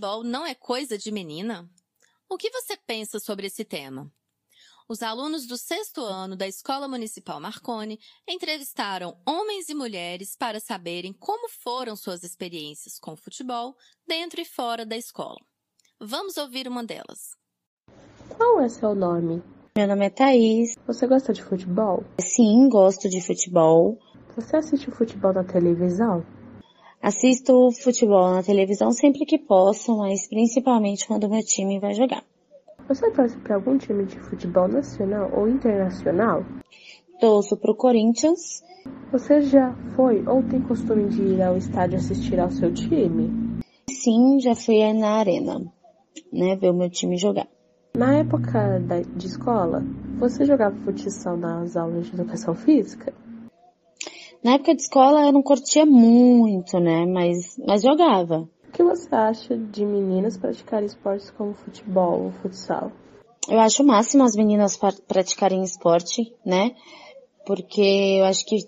futebol não é coisa de menina? O que você pensa sobre esse tema? Os alunos do sexto ano da Escola Municipal Marconi entrevistaram homens e mulheres para saberem como foram suas experiências com futebol dentro e fora da escola. Vamos ouvir uma delas. Qual é seu nome? Meu nome é Thaís. Você gosta de futebol? Sim, gosto de futebol. Você assiste futebol na televisão? Assisto futebol na televisão sempre que posso, mas principalmente quando meu time vai jogar. Você torce para algum time de futebol nacional ou internacional? Torço para o Corinthians. Você já foi ou tem costume de ir ao estádio assistir ao seu time? Sim, já fui na arena, né, ver o meu time jogar. Na época da, de escola, você jogava futsal nas aulas de educação física? Na época de escola eu não curtia muito, né? Mas, mas jogava. O que você acha de meninas praticarem esportes como futebol ou futsal? Eu acho o máximo as meninas praticarem esporte, né? Porque eu acho que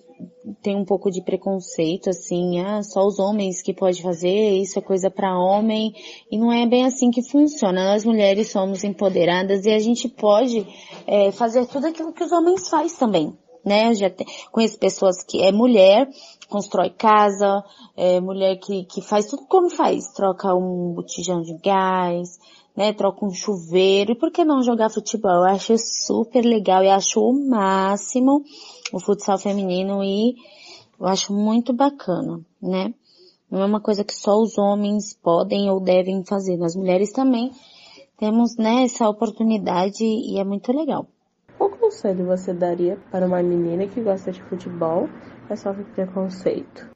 tem um pouco de preconceito, assim, ah, só os homens que pode fazer, isso é coisa para homem, e não é bem assim que funciona. Nós mulheres somos empoderadas e a gente pode é, fazer tudo aquilo que os homens fazem também, né? Já te, conheço pessoas que é mulher, constrói casa, é mulher que, que faz tudo como faz, troca um botijão de gás, né, troca um chuveiro, e por que não jogar futebol? Eu acho super legal e acho o máximo o futsal feminino e eu acho muito bacana, né? Não é uma coisa que só os homens podem ou devem fazer, nós mulheres também temos, né, essa oportunidade e é muito legal. Conselho você daria para uma menina que gosta de futebol, mas sofre preconceito?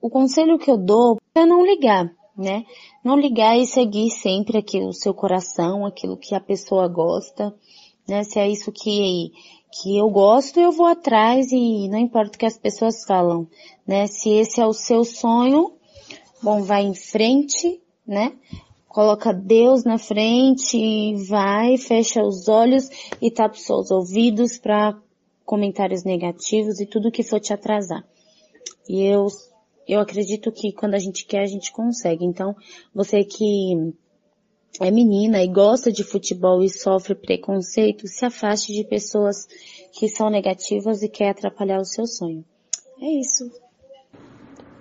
O conselho que eu dou é não ligar, né? Não ligar e seguir sempre aquilo, o seu coração, aquilo que a pessoa gosta, né? Se é isso que, que eu gosto, eu vou atrás e não importa o que as pessoas falam, né? Se esse é o seu sonho, bom, vai em frente, né? Coloca Deus na frente, vai, fecha os olhos e tapa os ouvidos para comentários negativos e tudo que for te atrasar. E eu, eu acredito que quando a gente quer, a gente consegue. Então, você que é menina e gosta de futebol e sofre preconceito, se afaste de pessoas que são negativas e quer atrapalhar o seu sonho. É isso.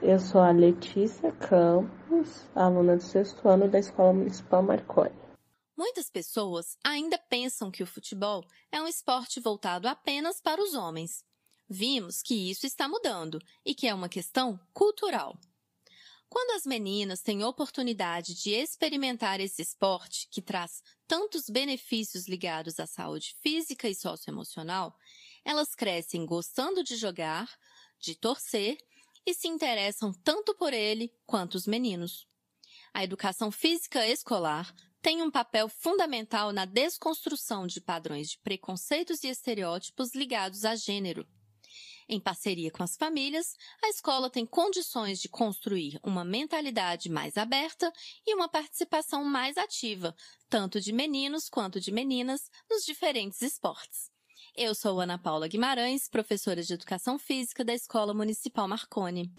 Eu sou a Letícia Campos, aluna do sexto ano da Escola Municipal Marconi. Muitas pessoas ainda pensam que o futebol é um esporte voltado apenas para os homens. Vimos que isso está mudando e que é uma questão cultural. Quando as meninas têm oportunidade de experimentar esse esporte que traz tantos benefícios ligados à saúde física e socioemocional, elas crescem gostando de jogar, de torcer e se interessam tanto por ele quanto os meninos. A educação física escolar tem um papel fundamental na desconstrução de padrões de preconceitos e estereótipos ligados a gênero. Em parceria com as famílias, a escola tem condições de construir uma mentalidade mais aberta e uma participação mais ativa, tanto de meninos quanto de meninas, nos diferentes esportes. Eu sou Ana Paula Guimarães, professora de Educação Física da Escola Municipal Marconi.